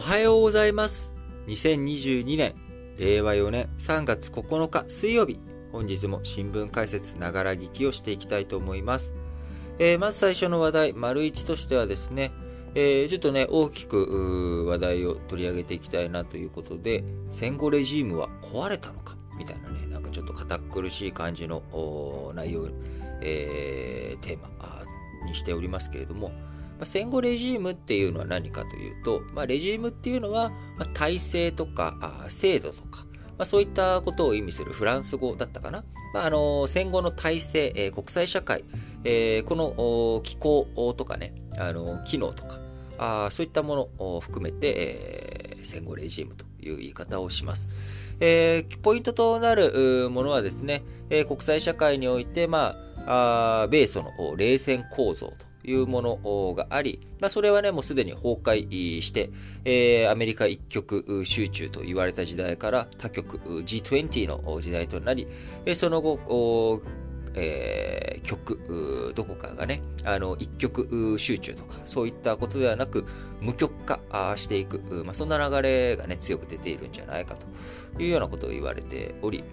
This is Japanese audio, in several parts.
おはようございます。2022年、令和4年3月9日水曜日、本日も新聞解説ながら聞きをしていきたいと思います。えー、まず最初の話題、丸一としてはですね、えー、ちょっとね、大きく話題を取り上げていきたいなということで、戦後レジームは壊れたのかみたいなね、なんかちょっと堅苦しい感じの内容、えー、テーマにしておりますけれども、まあ、戦後レジームっていうのは何かというと、まあ、レジームっていうのは、ま、体制とかあ制度とか、まあ、そういったことを意味するフランス語だったかな。まあ、あの戦後の体制、えー、国際社会、えー、この機構とかね、あの機能とかあ、そういったものを含めて、えー、戦後レジームという言い方をします。えー、ポイントとなるものはですね、えー、国際社会において、まあ、あ米ソの冷戦構造というものがあり、まあ、それはね、もうすでに崩壊して、えー、アメリカ一極集中と言われた時代から他極 G20 の時代となり、その後、えー、極、どこかがね、あの、一極集中とか、そういったことではなく、無極化していく、まあ、そんな流れがね、強く出ているんじゃないかというようなことを言われており、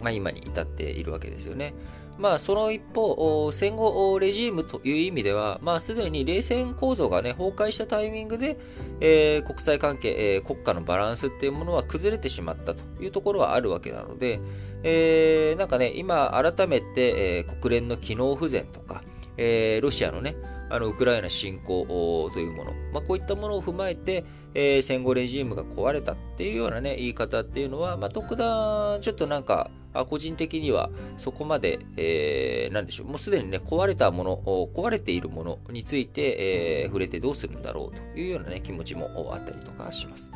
まあ、今に至っているわけですよね。まあ、その一方、戦後レジームという意味では、まあ、すでに冷戦構造がね、崩壊したタイミングで、えー、国際関係、えー、国家のバランスっていうものは崩れてしまったというところはあるわけなので、えー、なんかね、今改めて、えー、国連の機能不全とか、えー、ロシアのね、あのウクライナ侵攻というもの、まあ、こういったものを踏まえて、えー、戦後レジームが壊れたっていうようなね、言い方っていうのは、まあ、特段、ちょっとなんか、あ個人的にはそこまで、えー、なんでしょう、もうすでにね、壊れたもの、壊れているものについて、えー、触れてどうするんだろうというようなね、気持ちもあったりとかします。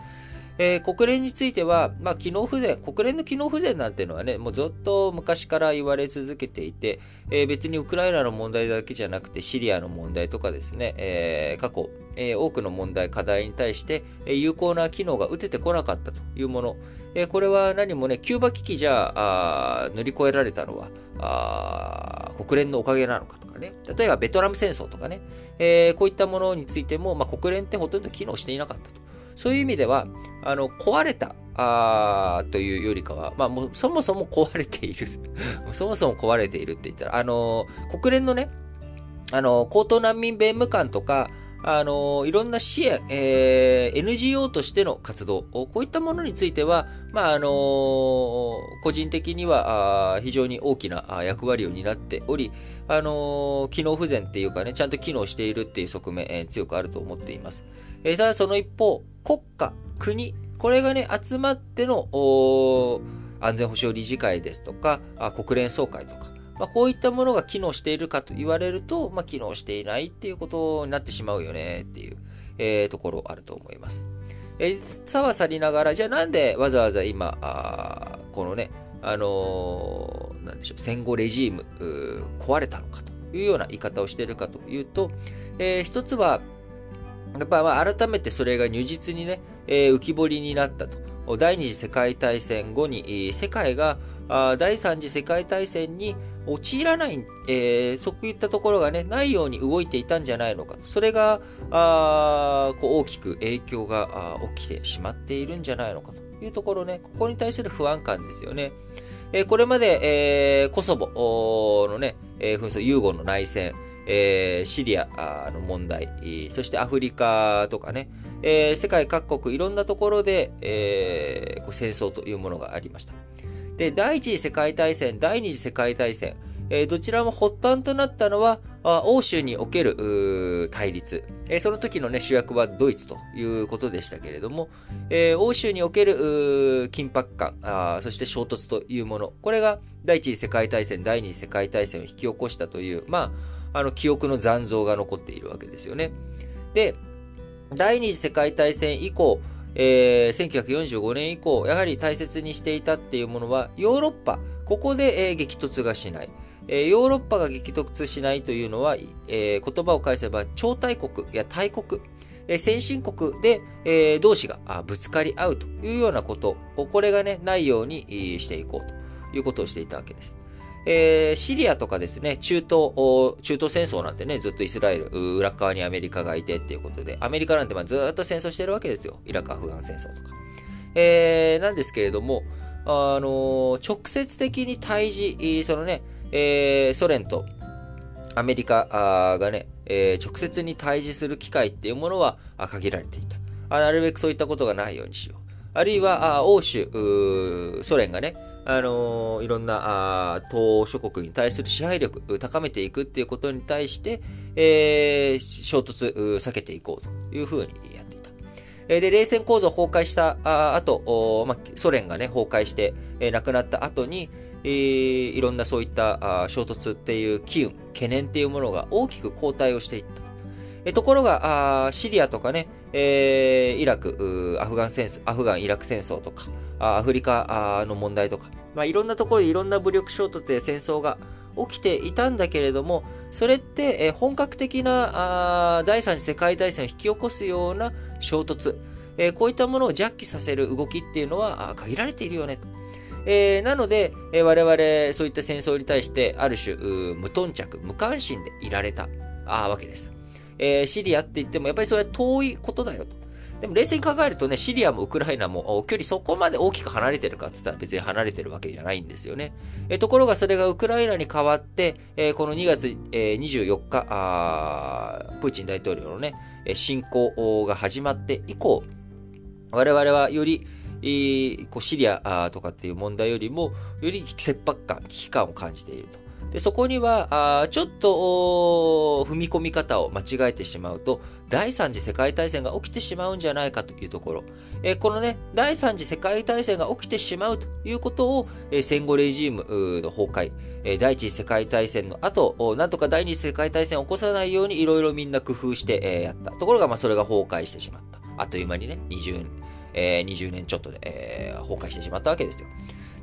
えー、国連については、まあ、機能不全、国連の機能不全なんていうのはね、もうずっと昔から言われ続けていて、えー、別にウクライナの問題だけじゃなくて、シリアの問題とかですね、えー、過去、え多くの問題、課題に対して、え有効な機能が打ててこなかったというもの、えこれは何もね、キューバ危機じゃあ乗り越えられたのはあ、国連のおかげなのかとかね、例えばベトナム戦争とかね、えこういったものについても、まあ、国連ってほとんど機能していなかったと。そういう意味では、あの、壊れた、あというよりかは、まあ、もう、そもそも壊れている。そもそも壊れているって言ったら、あの、国連のね、あの、高等難民弁務官とか、あの、いろんな支援、えー、NGO としての活動、こういったものについては、まあ、あの個人的には非常に大きな役割を担っており、あの機能不全っていうかね、ちゃんと機能しているっていう側面、えー、強くあると思っています。えー、ただその一方、国家、国、これがね、集まっての安全保障理事会ですとか、国連総会とか、まあ、こういったものが機能しているかと言われると、まあ、機能していないっていうことになってしまうよねっていう、えー、ところあると思います。えー、さはさりながら、じゃあなんでわざわざ今、あこのね、あのー、なんでしょう、戦後レジーム、壊れたのかというような言い方をしているかというと、えー、一つは、やっぱまあ改めてそれが如実にね、えー、浮き彫りになったと。第二次世界大戦後に、世界が第三次世界大戦に陥らない、えー、そういったところがね、ないように動いていたんじゃないのか。それが、あこう大きく影響が起きてしまっているんじゃないのかというところね、ここに対する不安感ですよね。えー、これまで、えー、コソボのね、えー、紛争、ユーゴの内戦、えー、シリアの問題、そしてアフリカとかね、えー、世界各国いろんなところで、えー、こう戦争というものがありました。で、第一次世界大戦、第二次世界大戦、えー、どちらも発端となったのは、欧州における対立、えー、その時の、ね、主役はドイツということでしたけれども、えー、欧州における緊迫感あ、そして衝突というもの、これが第一次世界大戦、第二次世界大戦を引き起こしたという、まあ、あの記憶の残像が残っているわけですよね。で、第二次世界大戦以降、えー、1945年以降、やはり大切にしていたっていうものは、ヨーロッパ、ここで、えー、激突がしない。えー、ヨーロッパが激突しないというのは、えー、言葉を返せば、超大国や大国、えー、先進国で、えー、同士がぶつかり合うというようなこと、これがね、ないようにしていこうということをしていたわけです。えー、シリアとかですね、中東、中東戦争なんてね、ずっとイスラエル、裏側にアメリカがいてっていうことで、アメリカなんてまあずっと戦争してるわけですよ。イラク、アフガン戦争とか。えー、なんですけれども、あの直接的に対峙、そのね、えー、ソ連とアメリカがね、えー、直接に対峙する機会っていうものは限られていた。あなるべくそういったことがないようにしよう。あるいは、欧州、ソ連がね、あの、いろんなあ東欧諸国に対する支配力、高めていくっていうことに対して、えー、衝突、避けていこうというふうにやっていた。で、冷戦構造崩壊した後、まあ、ソ連がね、崩壊して、えー、亡くなった後に、えー、いろんなそういったあ衝突っていう機運、懸念っていうものが大きく後退をしていった。えところがあ、シリアとかね、えー、イラク、アフガン戦争、アフガン、イラク戦争とか、アフリカの問題とか、まあ、いろんなところでいろんな武力衝突で戦争が起きていたんだけれども、それって、え本格的なあ第三次世界大戦を引き起こすような衝突、えー、こういったものを弱気させる動きっていうのは限られているよねと。えー、なので、えー、我々そういった戦争に対してある種無頓着、無関心でいられたあわけです。えー、シリアって言ってもやっぱりそれは遠いことだよと。でも冷静に考えるとね、シリアもウクライナも距離そこまで大きく離れてるかって言ったら別に離れてるわけじゃないんですよね。えところがそれがウクライナに変わって、えこの2月、え24日あ、プーチン大統領のね、侵攻が始まって以降、我々はより、こうシリアとかっていう問題よりも、より切迫感、危機感を感じていると。で、そこには、あちょっと、踏み込み方を間違えてしまうと、第三次世界大戦が起きてしまうんじゃないかというところ。え、このね、第三次世界大戦が起きてしまうということを、え、戦後レジームの崩壊、え、第一次世界大戦の後、なんとか第二次世界大戦を起こさないようにいろいろみんな工夫して、えやった。ところが、まあ、それが崩壊してしまった。あっという間にね、20、え20年ちょっとで、え崩壊してしまったわけですよ。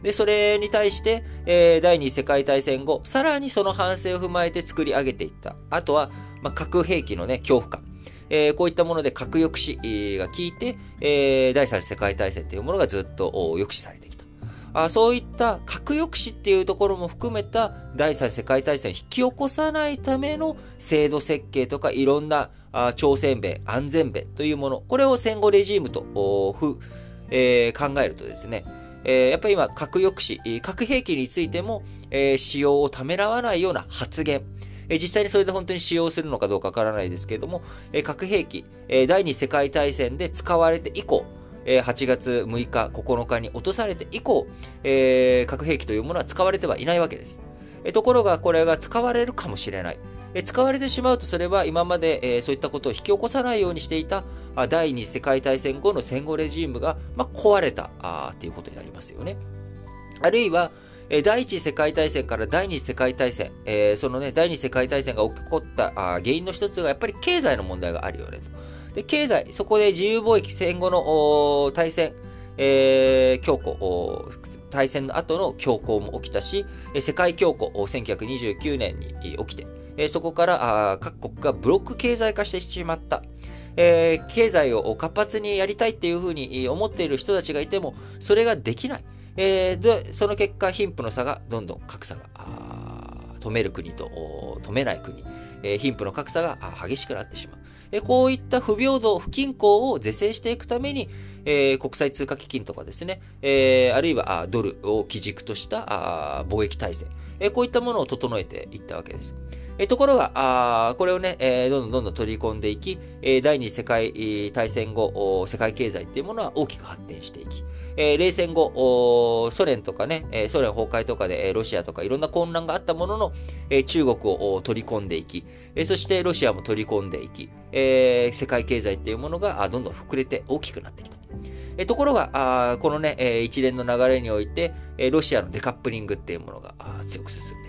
で、それに対して、えー、第二次世界大戦後、さらにその反省を踏まえて作り上げていった。あとは、まあ、核兵器のね、恐怖感。えー、こういったもので核抑止が効いて、えー、第三次世界大戦というものがずっと抑止されてきた。あそういった核抑止っていうところも含めた第三次世界大戦を引き起こさないための制度設計とかいろんなあ朝鮮米、安全米というもの、これを戦後レジームとふ、えー、考えるとですね、えー、やっぱり今、核抑止、核兵器についても、えー、使用をためらわないような発言、え、実際にそれで本当に使用するのかどうかわからないですけれども、え、核兵器、え、第二次世界大戦で使われて以降、え、8月6日、9日に落とされて以降、え、核兵器というものは使われてはいないわけです。え、ところが、これが使われるかもしれない。え使われてしまうとそれは今まで、えそういったことを引き起こさないようにしていた第二次世界大戦後の戦後レジームが、ま壊れたあっていうことになりますよね。あるいは、第一次世界大戦から第二次世界大戦、えー、そのね、第二次世界大戦が起こった原因の一つがやっぱり経済の問題があるよねと。で、経済、そこで自由貿易戦後の大戦、えー、強固、大戦の後の強行も起きたし、世界恐慌、1929年に起きて、えそこから各国がブロック経済化してしまった。えー、経済を活発にやりたいっていうふうに思っている人たちがいても、それができない。えー、で、その結果、貧富の差がどんどん格差が、止める国と止めない国、えー、貧富の格差が激しくなってしまう。えこういった不平等、不均衡を是正していくために、え、国際通貨基金とかですね、え、あるいはあドルを基軸としたあ貿易体制、えこういったものを整えていったわけです。えところが、あこれをね、えー、どんどんどんどん取り込んでいき、え、第二次世界大戦後、世界経済っていうものは大きく発展していき、え、冷戦後、ソ連とかね、えソ連崩壊とかで、えロシアとかいろんな混乱があったものの、え中国を取り込んでいき、えそしてロシアも取り込んでいき、え世界経済っていうものがどんどん膨れて大きくなってきた。えところが、あこのね、え一連の流れにおいて、えロシアのデカップリングっていうものが強く進んで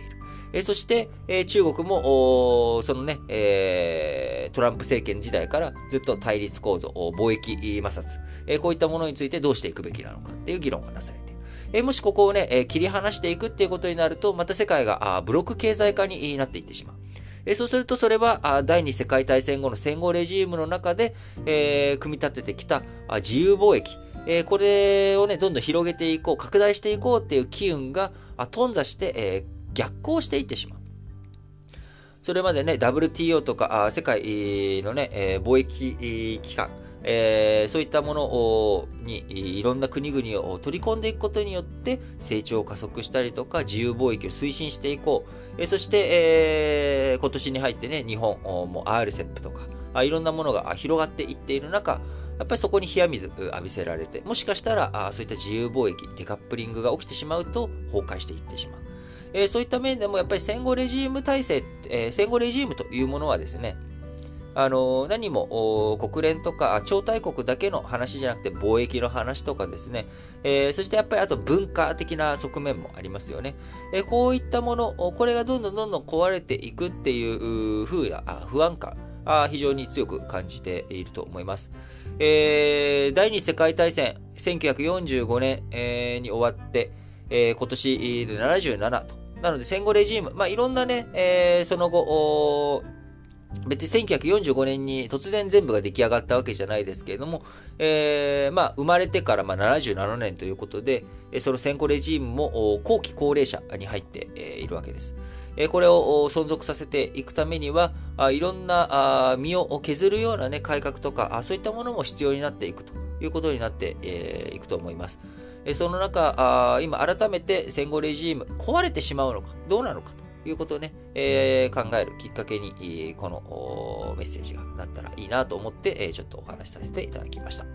えそして、え中国も、そのね、え、トランプ政権時代からずっと対立構造、貿易摩擦、えこういったものについてどうしていくべきなのかっていう議論がなされている。えもしここをね、え切り離していくっていうことになると、また世界があブロック経済化になっていってしまう。えそうするとそれは第二次世界大戦後の戦後レジームの中で、えー、組み立ててきた自由貿易、えー、これをね、どんどん広げていこう、拡大していこうっていう機運が頓挫して、えー逆行していってしまう。それまでね、WTO とか、あ世界のね、えー、貿易機関、えー、そういったものにいろんな国々を取り込んでいくことによって成長を加速したりとか自由貿易を推進していこう。えー、そして、えー、今年に入ってね、日本も RCEP とかあ、いろんなものが広がっていっている中、やっぱりそこに冷や水浴びせられて、もしかしたらあそういった自由貿易、デカップリングが起きてしまうと崩壊していってしまう。えー、そういった面でもやっぱり戦後レジーム体制、えー、戦後レジームというものはですね、あの、何も国連とか超大国だけの話じゃなくて貿易の話とかですね、えー、そしてやっぱりあと文化的な側面もありますよね。えー、こういったもの、これがどんどんどんどん壊れていくっていう風や不安感、あ非常に強く感じていると思います。えー、第二次世界大戦、1945年、えー、に終わって、えー、今年で77と。なので戦後レジーム、まあ、いろんなね、えー、その後、別に1945年に突然全部が出来上がったわけじゃないですけれども、えー、まあ、生まれてからまあ77年ということで、その戦後レジームも後期高齢者に入っているわけです。これを存続させていくためには、いろんな身を削るような、ね、改革とか、そういったものも必要になっていくということになっていくと思います。えその中あ、今改めて戦後レジーム壊れてしまうのか、どうなのかということをね、えー、考えるきっかけに、このメッセージがなったらいいなと思って、えちょっとお話しさせていただきました。